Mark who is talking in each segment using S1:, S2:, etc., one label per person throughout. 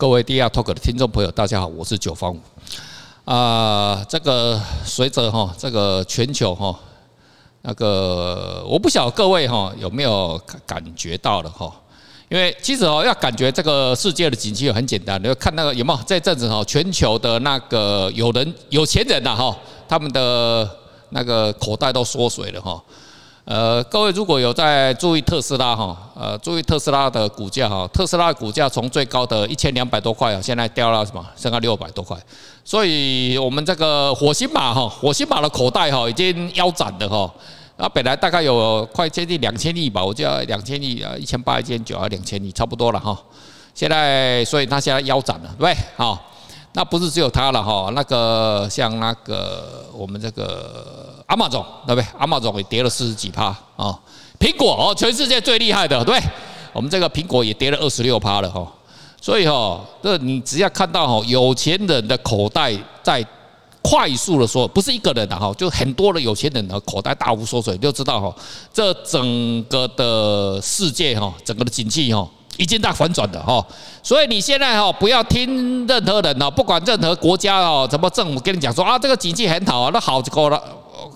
S1: 各位 DR Talk 的听众朋友，大家好，我是九方五。啊，这个随着哈这个全球哈那个，我不晓得各位哈有没有感觉到了哈？因为其实哦，要感觉这个世界的景气很简单，你要看那个有没有这阵子哈，全球的那个有人有钱人呐哈，他们的那个口袋都缩水了哈。呃，各位如果有在注意特斯拉哈，呃，注意特斯拉的股价哈，特斯拉的股价从最高的一千两百多块啊，现在掉到什么，剩下六百多块，所以我们这个火星马哈，火星马的口袋哈已经腰斩了哈，那本来大概有快接近两千亿吧，我记得两千亿啊，一千八、一千九啊，两千亿差不多了哈，现在所以它现在腰斩了，对？好。那不是只有它了哈，那个像那个我们这个 Amazon 对不对？Amazon 也跌了四十几趴啊。苹果哦，全世界最厉害的，对，我们这个苹果也跌了二十六趴了哈。所以哈，这你只要看到哈，有钱人的口袋在快速的说，不是一个人的哈，就很多的有钱人的口袋大幅缩水，就知道哈，这整个的世界哈，整个的经济哈。已经在反转的哈，所以你现在哈不要听任何人哦，不管任何国家哦，什么政府跟你讲说啊，这个经济很好啊，那好就够了，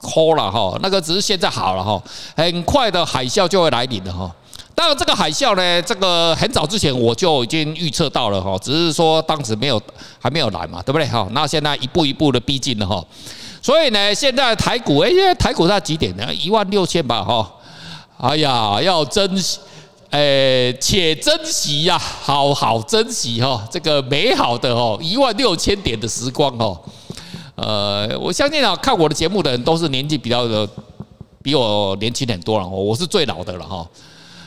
S1: 够了哈，那个只是现在好了哈，很快的海啸就会来临的哈。当然这个海啸呢，这个很早之前我就已经预测到了哈，只是说当时没有还没有来嘛，对不对哈？那现在一步一步的逼近了哈，所以呢，现在台股哎，台股在几点呢？一万六千吧哈。哎呀，要珍惜。诶，且珍惜呀，好好珍惜哈，这个美好的哦，一万六千点的时光哦。呃，我相信啊，看我的节目的人都是年纪比较的，比我年轻很多了。我是最老的了哈。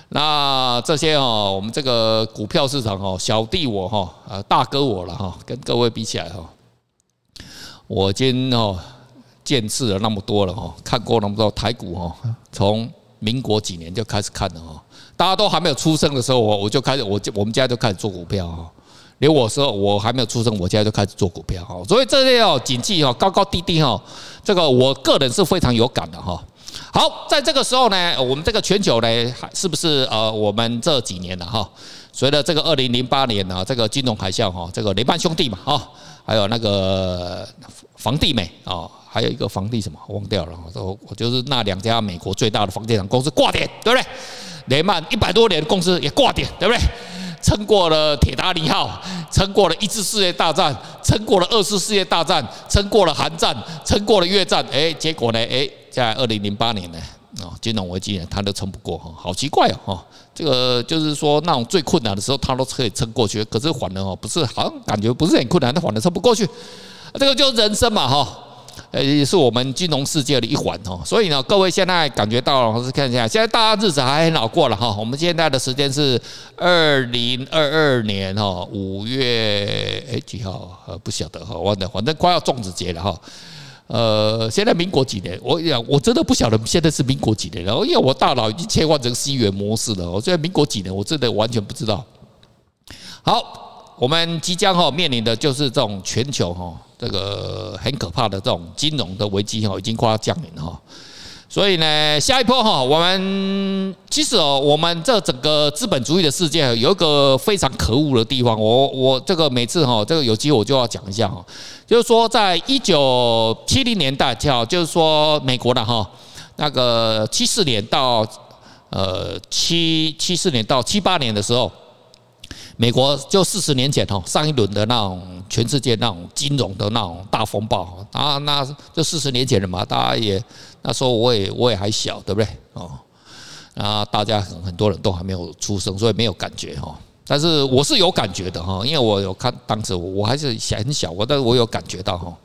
S1: 那这些哦，我们这个股票市场哦，小弟我哈，呃，大哥我了哈，跟各位比起来哈，我已经哦见识了那么多了哈，看过那么多台股哈，从民国几年就开始看了哈。大家都还没有出生的时候，我我就开始，我就我们家就开始做股票哈。连我说我还没有出生，我家就开始做股票哈。所以这些哦，景气哈，高高低低哈，这个我个人是非常有感的哈。好，在这个时候呢，我们这个全球呢，是不是呃，我们这几年了哈？随着这个二零零八年呢，这个金融海啸哈，这个雷曼兄弟嘛哈，还有那个房地美啊，还有一个房地什么忘掉了，我我就是那两家美国最大的房地产公司挂点，对不对？雷曼一百多年的公司也挂点，对不对？撑过了铁达尼号，撑过了一次世界大战，撑过了二次世界大战，撑过了韩战，撑过了越战，哎，结果呢？哎，在二零零八年呢，啊，金融危机呢，他都撑不过哈，好奇怪哦，这个就是说那种最困难的时候，他都可以撑过去，可是反而哦，不是，好像感觉不是很困难，他反而撑不过去，这个就是人生嘛，哈。呃，也是我们金融世界的一环哦，所以呢，各位现在感觉到了，是看一下，现在大家日子还很好过了哈。我们现在的时间是二零二二年哈五月哎几号？呃，不晓得哈，忘了，反正快要粽子节了哈。呃，现在民国几年？我呀，我真的不晓得现在是民国几年了，因为我大脑已经切换成西元模式了。我现在民国几年？我真的完全不知道。好。我们即将哈面临的就是这种全球哈这个很可怕的这种金融的危机哈，已经快要降临哈。所以呢，下一波哈，我们其实哦，我们这整个资本主义的世界有一个非常可恶的地方。我我这个每次哈，这个有机会我就要讲一下哈，就是说在一九七零年代，叫就是说美国的哈那个七四年到呃七七四年到七八年的时候。美国就四十年前哈，上一轮的那种全世界那种金融的那种大风暴啊，那就四十年前了嘛，大家也那时候我也我也还小，对不对？哦，啊，大家很很多人都还没有出生，所以没有感觉哈。但是我是有感觉的哈，因为我有看当时我还是很小，我但是我有感觉到哈。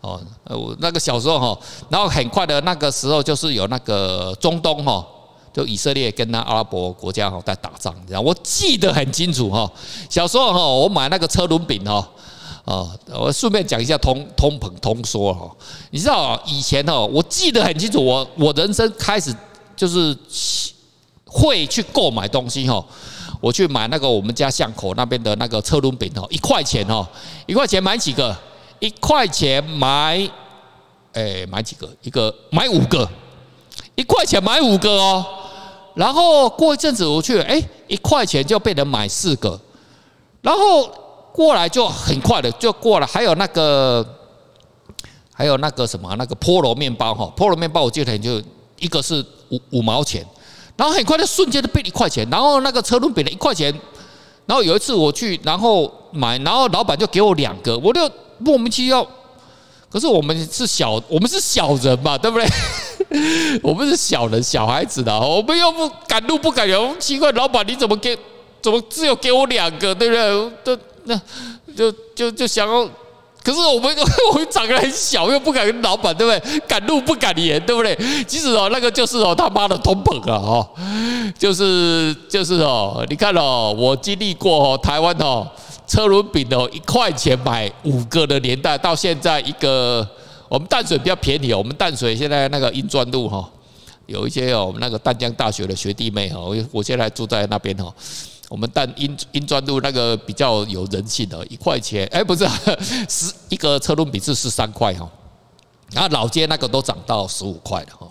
S1: 哦，我那个小时候哈，然后很快的那个时候就是有那个中东哈。就以色列跟那阿拉伯国家哈在打仗，你知道？我记得很清楚哈。小时候哈，我买那个车轮饼哈，啊，我顺便讲一下通通膨通缩哈。你知道以前哈，我记得很清楚，我我人生开始就是会去购买东西哈。我去买那个我们家巷口那边的那个车轮饼哈，一块钱哈，一块钱买几个？一块钱买，哎，买几个？一个买五个。一块钱买五个哦，然后过一阵子我去，哎，一块钱就被人买四个，然后过来就很快的就过了，还有那个还有那个什么那个菠萝面包哈，菠萝面包我记得就一个是五五毛钱，然后很快的瞬间就变一块钱，然后那个车轮饼的一块钱，然后有一次我去然后买，然后老板就给我两个，我就莫名其妙。可是我们是小，我们是小人嘛，对不对？我们是小人，小孩子的，我们又不敢怒不赶人，奇怪，老板你怎么给？怎么只有给我两个，对不对？都那就就就想要，可是我们 我们长得很小，又不敢跟老板，对不对？敢怒不敢言，对不对？其实哦，那个就是哦他妈的通膨啊，哦，就是就是哦，你看哦，我经历过哦，台湾哦。车轮饼哦，一块钱买五个的年代，到现在一个我们淡水比较便宜哦。我们淡水现在那个英专路哈，有一些哦，我们那个淡江大学的学弟妹哈，我我现在住在那边哈。我们淡英英专路那个比较有人性的，一块钱哎，不是 十一个车轮饼是十三块哈。然后老街那个都涨到十五块了哈。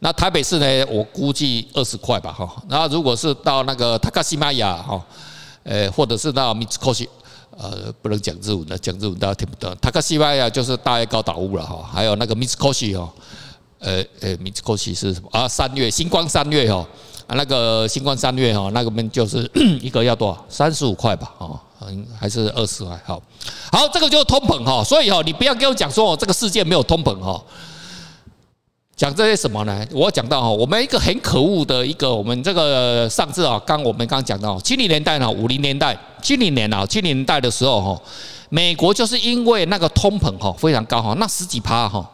S1: 那台北市呢，我估计二十块吧哈。然后如果是到那个塔卡西玛雅哈。呃，或者是那米兹科西，呃，不能讲日文的，讲日文大家听不懂。塔克西巴亚就是大叶高岛屋了哈，还有那个米兹科西哦，呃呃，米兹科西是什么啊？三月星光三月哦，啊，那个星光三月哈，那个们就是 一个要多少？三十五块吧，哦，还是二十块？好，好，这个就是通膨哈，所以哈，你不要跟我讲说哦，这个世界没有通膨哈。讲这些什么呢？我讲到哈，我们一个很可恶的一个，我们这个上次啊，刚我们刚讲到七零年代呢，五零年代，七零年啊，七零年代的时候哈，美国就是因为那个通膨哈非常高哈，那十几趴哈，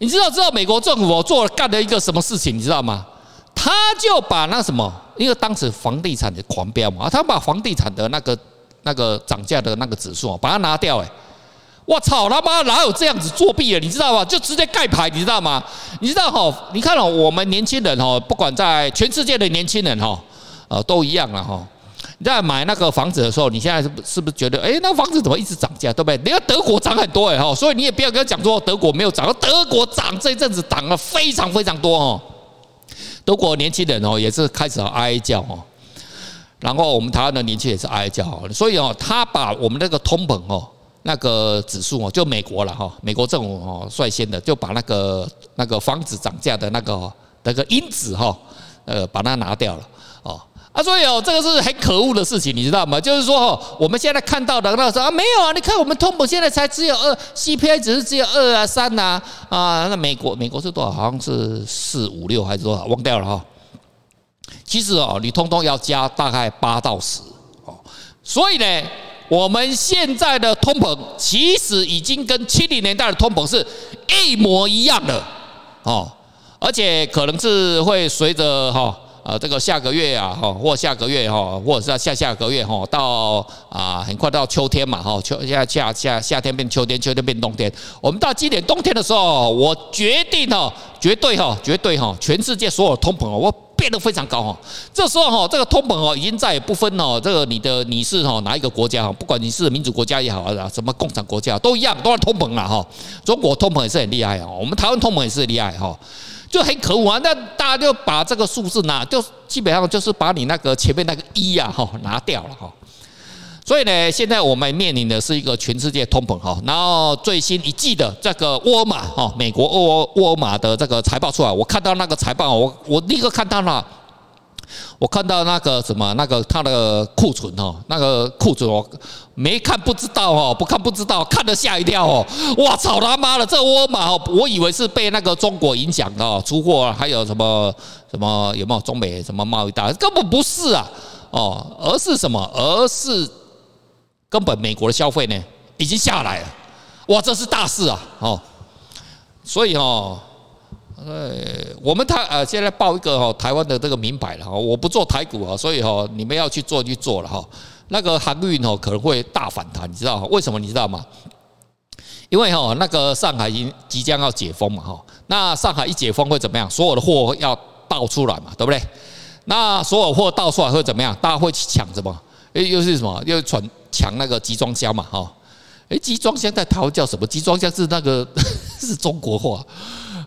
S1: 你知道知道美国政府做了干了一个什么事情，你知道吗？他就把那什么，因为当时房地产的狂飙嘛，他把房地产的那个那个涨价的那个指数把它拿掉哎。我操他妈哪有这样子作弊的？你知道吗？就直接盖牌，你知道吗？你知道哈？你看哦，我们年轻人哈，不管在全世界的年轻人哈，呃，都一样了哈。你在买那个房子的时候，你现在是不是不是觉得，哎，那房子怎么一直涨价，对不对？你看德国涨很多哎哈，所以你也不要跟他讲说德国没有涨，德国涨这一阵子涨了非常非常多哦。德国年轻人哦也是开始哀哀叫哦，然后我们台湾的年轻人也是哀叫哦，所以哦，他把我们那个通膨哦。那个指数哦，就美国了哈，美国政府哦率先的就把那个那个房子涨价的那个那个因子哈，呃，把它拿掉了哦啊，所以哦，这个是很可恶的事情，你知道吗？就是说哦，我们现在看到的那个说啊，没有啊，你看我们通膨现在才只有二，CPI 只是只有二啊三呐啊，那美国美国是多少？好像是四五六还是多少？忘掉了哈。其实哦，你通通要加大概八到十哦，所以呢。我们现在的通膨其实已经跟七零年代的通膨是一模一样的哦，而且可能是会随着哈呃这个下个月啊哈或下个月哈或者是下下个月哈到啊很快到秋天嘛哈秋夏夏夏夏天变秋天秋天变冬天，我们到今年冬天的时候，我决定哈绝对哈绝对哈全世界所有通膨我。变得非常高哈，这时候哈，这个通膨哦，已经再也不分哦，这个你的你是哈哪一个国家哈，不管你是民主国家也好啊，什么共产国家都一样，都是通膨了哈。中国通膨也是很厉害啊，我们台湾通膨也是很厉害哈，就很可恶啊。那大家就把这个数字拿，就基本上就是把你那个前面那个一呀哈拿掉了哈。所以呢，现在我们面临的是一个全世界通膨哈，然后最新一季的这个沃尔玛哈，美国沃沃尔玛的这个财报出来，我看到那个财报，我我立刻看到了，我看到那个什么那个它的库存哈，那个库存我没看不知道哦，不看不知道，看得吓一跳哦，哇操他妈的，这沃尔玛哦，我以为是被那个中国影响的出货，还有什么什么有没有中美什么贸易大，根本不是啊，哦，而是什么，而是。根本美国的消费呢已经下来了，哇，这是大事啊！哦，所以哦，呃，我们台呃现在报一个哈台湾的这个名牌了哈，我不做台股啊，所以哈你们要去做就做了哈。那个航运哦可能会大反弹，你知道为什么？你知道吗？因为哈那个上海已经即将要解封嘛哈，那上海一解封会怎么样？所有的货要倒出来嘛，对不对？那所有货倒出来会怎么样？大家会去抢什么？诶，又是什么？又传。抢那个集装箱嘛，哈，诶，集装箱在台湾叫什么？集装箱是那个 是中国话，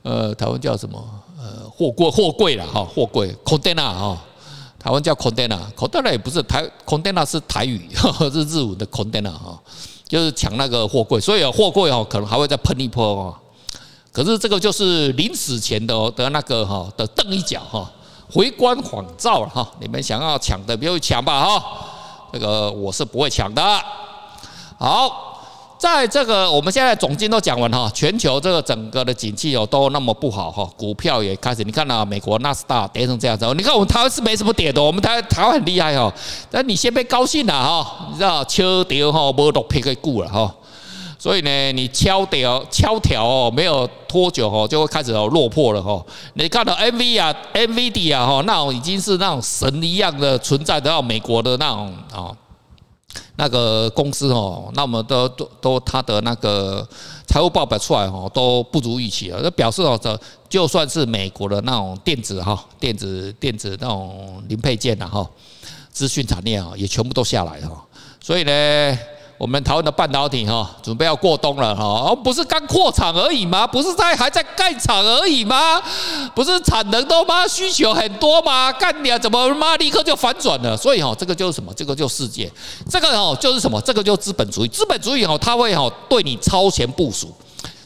S1: 呃，台湾叫什么？呃，货柜货柜了哈，货柜。container 哈，台湾叫 container，container 也不是台 container 是台语，是日文的 container 哈，就是抢那个货柜，所以货柜哦可能还会再喷一波哦。可是这个就是临死前的的那个哈的蹬一脚哈，回光返照了哈，你们想要抢的不要抢吧哈，这个我是不会抢的。好。在这个我们现在总经都讲完哈，全球这个整个的景气哦都那么不好哈，股票也开始你看到美国纳斯达跌成这样子，你看我们台湾是没什么跌的，我们台台湾很厉害哦，但你先别高兴了哈，你知道敲掉哈，无落皮可以顾了哈，所以呢你敲掉敲条哦，没有多久哦就会开始哦落魄了哈，你看到 NV 啊 NVD 啊哈，那种已经是那种神一样的存在的，美国的那种啊。那个公司哦，那么都都都他的那个财务报表出来哦，都不如预期了。那表示哦，这就算是美国的那种电子哈、电子电子那种零配件呐哈，资讯产业啊，也全部都下来哈。所以呢。我们台湾的半导体哈，准备要过冬了哈，不是刚扩厂而已吗？不是在还在盖厂而已吗？不是产能都吗？需求很多吗？干你啊，怎么妈立刻就反转了？所以哈，这个就是什么？这个就世界，这个哦就是什么？这个就是资本主义。资本主义哈，它会哈对你超前部署。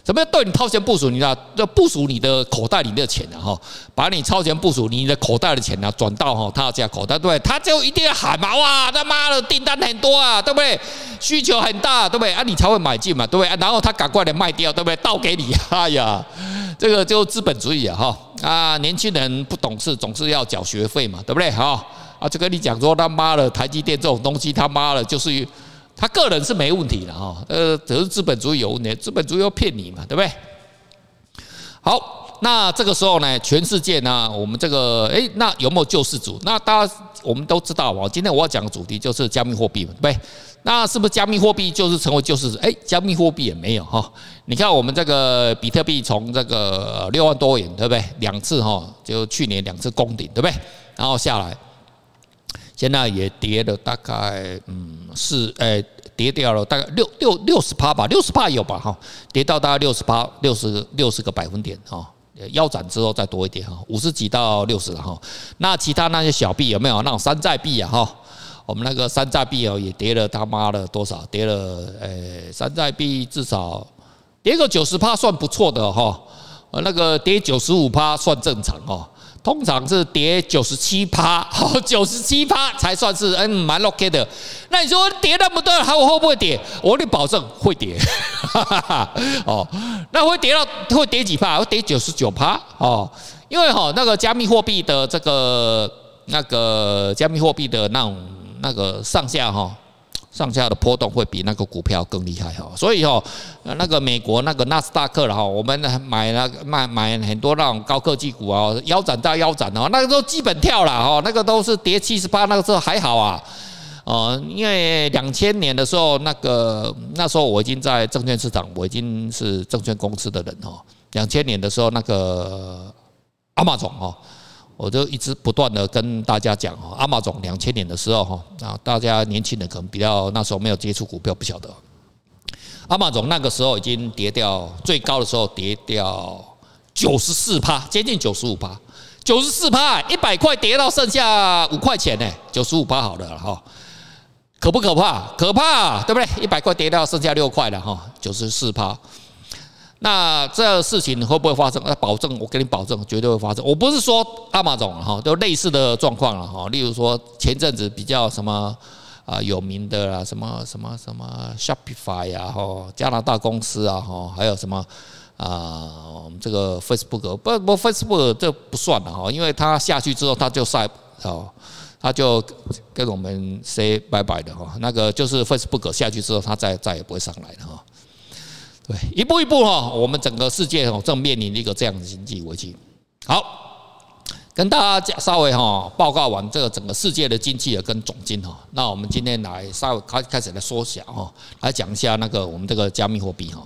S1: 怎么样对你超前部署？你知道，就部署你的口袋里的钱哈，把你超前部署你的口袋的钱呢转到哈他家口袋，对？他就一定要喊嘛，哇，他妈的订单很多啊，对不对？需求很大，对不对？啊，你才会买进嘛，对不对？然后他赶快的卖掉，对不对？倒给你，哎呀，这个就资本主义啊，哈啊，年轻人不懂事，总是要缴学费嘛，对不对？哈啊，就跟你讲说他妈的台积电这种东西，他妈的就是。他个人是没问题的哈，呃，只是资本主义有问题，资本主义要骗你嘛，对不对？好，那这个时候呢，全世界呢，我们这个诶，那有没有救世主？那大家我们都知道啊，今天我要讲的主题就是加密货币嘛，对不对？那是不是加密货币就是成为救世主？诶，加密货币也没有哈。你看我们这个比特币从这个六万多元，对不对？两次哈，就去年两次攻顶，对不对？然后下来。现在也跌了大概嗯是诶跌掉了大概六六六十趴吧，六十趴有吧哈，跌到大概六十趴六十六十个百分点哈，腰斩之后再多一点哈，五十几到六十哈。那其他那些小币有没有那种山寨币啊哈？我们那个山寨币哦也跌了他妈的多少？跌了诶山寨币至少跌个九十趴算不错的哈，呃那个跌九十五趴算正常哈。通常是跌九十七趴，好，九十七趴才算是嗯蛮 OK 的。那你说跌那么多，还会不会跌？我跟你保证会跌，哈哈哈。哦，那会跌到会跌几趴？会跌九十九趴哦，因为哈那个加密货币的这个那个加密货币的那种那个上下哈。上下的波动会比那个股票更厉害哈，所以哈，那个美国那个纳斯达克了哈，我们买那个买买很多那种高科技股啊，腰斩到腰斩哦，那个都基本跳了哈，那个都是跌七十八，那个时候还好啊，哦，因为两千年的时候，那个那时候我已经在证券市场，我已经是证券公司的人哈，两千年的时候那个阿马逊哈。我就一直不断的跟大家讲哈，阿马总两千年的时候哈，啊，大家年轻人可能比较那时候没有接触股票，不晓得。阿马总那个时候已经跌掉最高的时候跌掉九十四趴，接近九十五趴，九十四趴，一百块跌到剩下五块钱呢，九十五趴好了哈，可不可怕？可怕，对不对？一百块跌到剩下六块了哈，九十四趴。那这事情会不会发生？那保证，我给你保证，绝对会发生。我不是说亚马总哈，就类似的状况了哈。例如说前阵子比较什么啊有名的啦，什么什么什么 Shopify 呀哈，加拿大公司啊哈，还有什么啊我们这个 Facebook 不不 Facebook 这不算了哈，因为它下去之后它就晒哦，它就跟我们 say 拜拜的哈。那个就是 Facebook 下去之后，它再再也不会上来了哈。对，一步一步哈，我们整个世界哦正面临一个这样的经济危机。好，跟大家稍微哈报告完这个整个世界的经济跟总经哈，那我们今天来稍微开开始来缩小哈，来讲一下那个我们这个加密货币哈。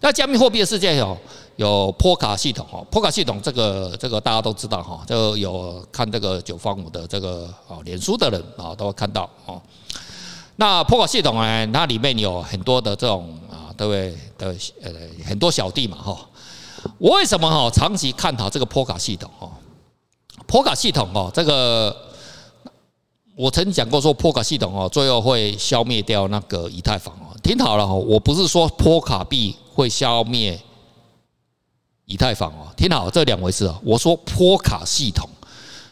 S1: 那加密货币的世界有有波卡系统哈，波卡系统这个这个大家都知道哈，就有看这个九方五的这个啊脸书的人啊都会看到哦。那波卡系统呢，它里面有很多的这种。对不对？的呃，很多小弟嘛哈。我为什么哈长期看好这个波卡系统哈？波卡系统哦，这个我曾经讲过说，波卡系统哦，最后会消灭掉那个以太坊哦。听好了哈，我不是说波卡币会消灭以太坊哦。听好，这两回事哦。我说波卡系统，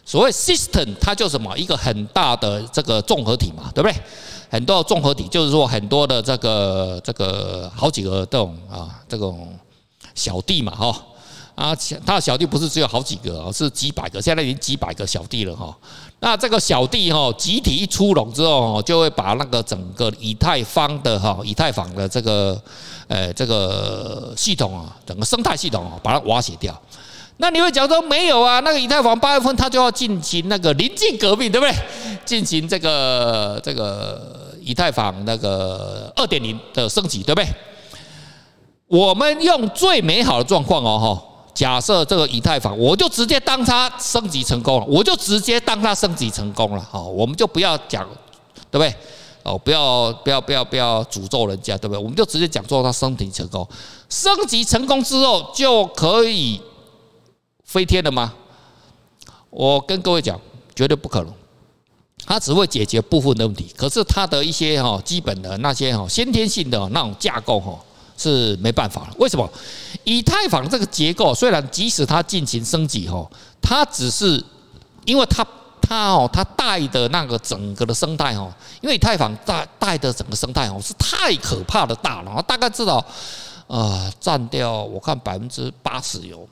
S1: 所谓 system，它就什么一个很大的这个综合体嘛，对不对？很多综合体就是说很多的这个这个好几个这种啊这种小弟嘛哈。啊，他的小弟不是只有好几个哦，是几百个，现在已经几百个小弟了哈。那这个小弟哈，集体一出笼之后，就会把那个整个以太坊的哈，以太坊的这个呃这个系统啊，整个生态系统啊，把它瓦解掉。那你会讲说没有啊？那个以太坊八月份它就要进行那个临近革命，对不对？进行这个这个以太坊那个二点零的升级，对不对？我们用最美好的状况哦，哈。假设这个以太坊，我就直接当它升级成功了，我就直接当它升级成功了，好，我们就不要讲，对不对？哦，不要不要不要不要诅咒人家，对不对？我们就直接讲说它升级成功，升级成功之后就可以飞天了吗？我跟各位讲，绝对不可能，它只会解决部分的问题，可是它的一些哈基本的那些哈先天性的那种架构哈。是没办法了，为什么？以太坊这个结构虽然即使它进行升级哈，它只是因为它它哦它带的那个整个的生态哦，因为以太坊带带的整个生态哦是太可怕的大了，大概至少呃占掉我看百分之八十有，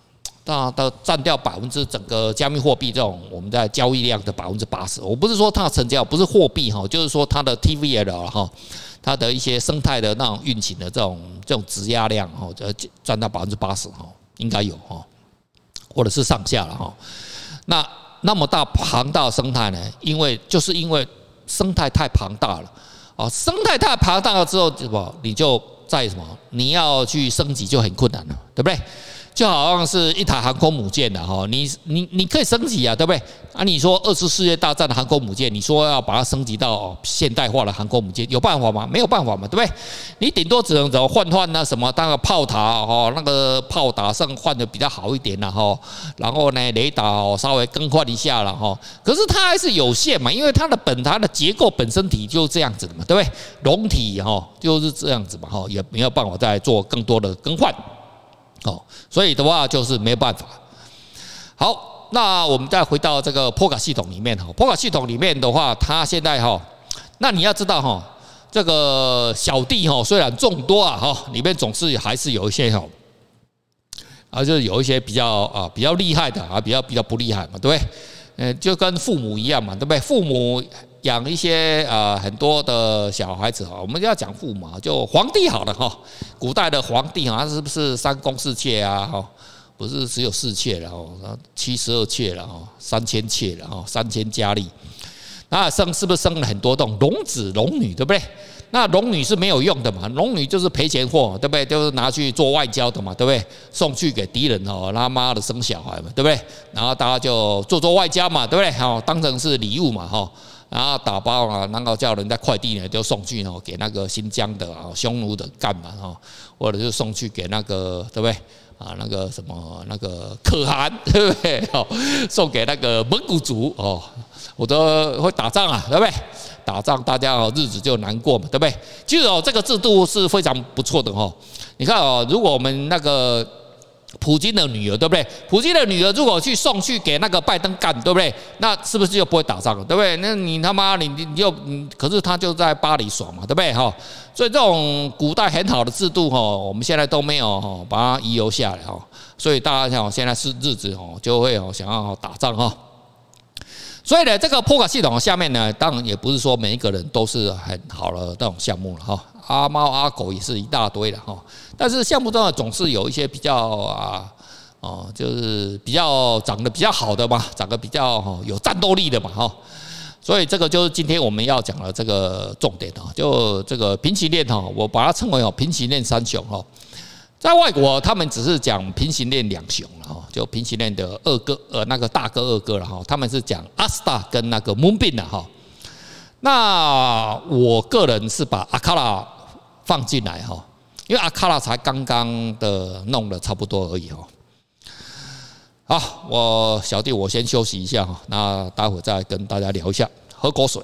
S1: 那它占掉百分之整个加密货币这种我们在交易量的百分之八十。我不是说它成交不是货币哈，就是说它的 TVL 哈。它的一些生态的那种运行的这种这种质押量哈，就占到百分之八十哈，应该有哈，或者是上下了哈。那那么大庞大的生态呢？因为就是因为生态太庞大了啊，生态太庞大了之后，什么你就在什么你要去升级就很困难了，对不对？就好像是一台航空母舰的哈，你你你可以升级啊，对不对？啊，你说二次世界大战的航空母舰，你说要把它升级到现代化的航空母舰，有办法吗？没有办法嘛，对不对？你顶多只能怎么换换那什么，当个炮塔哈，那个炮塔上换的比较好一点了哈，然后呢，雷达稍微更换一下了哈。可是它还是有限嘛，因为它的本它的结构本身体就是这样子的嘛，对不对？龙体哈就是这样子嘛哈，也没有办法再做更多的更换。哦，所以的话就是没办法。好，那我们再回到这个波卡系统里面哈，波卡系统里面的话，它现在哈，那你要知道哈，这个小弟哈虽然众多啊哈，里面总是还是有一些哈，啊就是有一些比较啊比较厉害的啊，比较比较不厉害嘛，对不对？嗯，就跟父母一样嘛，对不对？父母。养一些啊很多的小孩子哈，我们要讲父母，就皇帝好了哈。古代的皇帝啊，是不是三宫四妾啊？哈，不是只有四妾了哈，七十二妾了哈，三千妾了哈，三千佳丽。那生是不是生了很多栋龙子龙女，对不对？那龙女是没有用的嘛，龙女就是赔钱货，对不对？就是拿去做外交的嘛，对不对？送去给敌人哦，他妈的生小孩嘛，对不对？然后大家就做做外交嘛，对不对？好，当成是礼物嘛，哈。然后打包啊，然后叫人在快递呢就送去哦，给那个新疆的啊匈奴的干嘛哈，或者是送去给那个对不对啊？那个什么那个可汗 对不对？哦，送给那个蒙古族哦，我都会打仗啊，对不对？打仗大家日子就难过嘛，对不对？其实哦，这个制度是非常不错的哦。你看哦，如果我们那个。普京的女儿对不对？普京的女儿如果去送去给那个拜登干，对不对？那是不是就不会打仗了？对不对？那你他妈你你你就，可是他就在巴黎爽嘛，对不对？哈，所以这种古代很好的制度哈，我们现在都没有哈把它遗留下来哈。所以大家想现在是日子哈就会想要打仗哈。所以呢，这个破卡系统下面呢，当然也不是说每一个人都是很好的这种项目了哈。阿猫阿狗也是一大堆的哈，但是项目中总是有一些比较啊，哦，就是比较长得比较好的嘛，长得比较哈有战斗力的嘛哈，所以这个就是今天我们要讲的这个重点啊，就这个平行链哈，我把它称为哦平行链三雄哈，在外国他们只是讲平行链两雄了哈，就平行链的二哥呃那个大哥二哥了哈，他们是讲阿斯达跟那个 Moonbeam 的哈，那我个人是把阿卡拉。放进来哈，因为阿卡拉才刚刚的弄了差不多而已哦。好，我小弟我先休息一下哈，那待会再跟大家聊一下。喝口水。